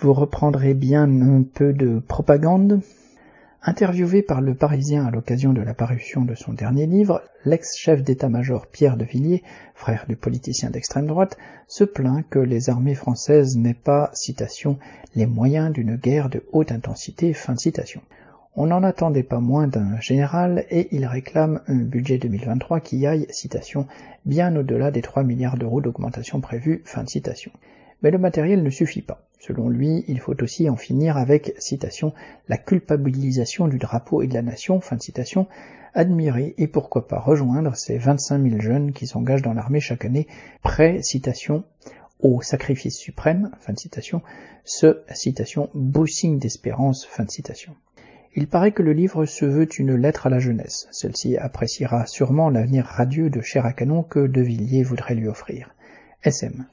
Vous reprendrez bien un peu de propagande Interviewé par Le Parisien à l'occasion de la parution de son dernier livre, l'ex-chef d'état-major Pierre de Villiers, frère du politicien d'extrême droite, se plaint que les armées françaises n'aient pas, citation, les moyens d'une guerre de haute intensité, fin de citation. On n'en attendait pas moins d'un général et il réclame un budget 2023 qui aille, citation, bien au-delà des 3 milliards d'euros d'augmentation prévue, fin de citation. Mais le matériel ne suffit pas. Selon lui, il faut aussi en finir avec, citation, la culpabilisation du drapeau et de la nation, fin de citation, admirer et pourquoi pas rejoindre ces 25 000 jeunes qui s'engagent dans l'armée chaque année, prêts, citation, au sacrifice suprême, fin de citation, ce, citation, beau signe d'espérance, fin de citation. Il paraît que le livre se veut une lettre à la jeunesse. Celle-ci appréciera sûrement l'avenir radieux de chair à canon que De Villiers voudrait lui offrir. SM.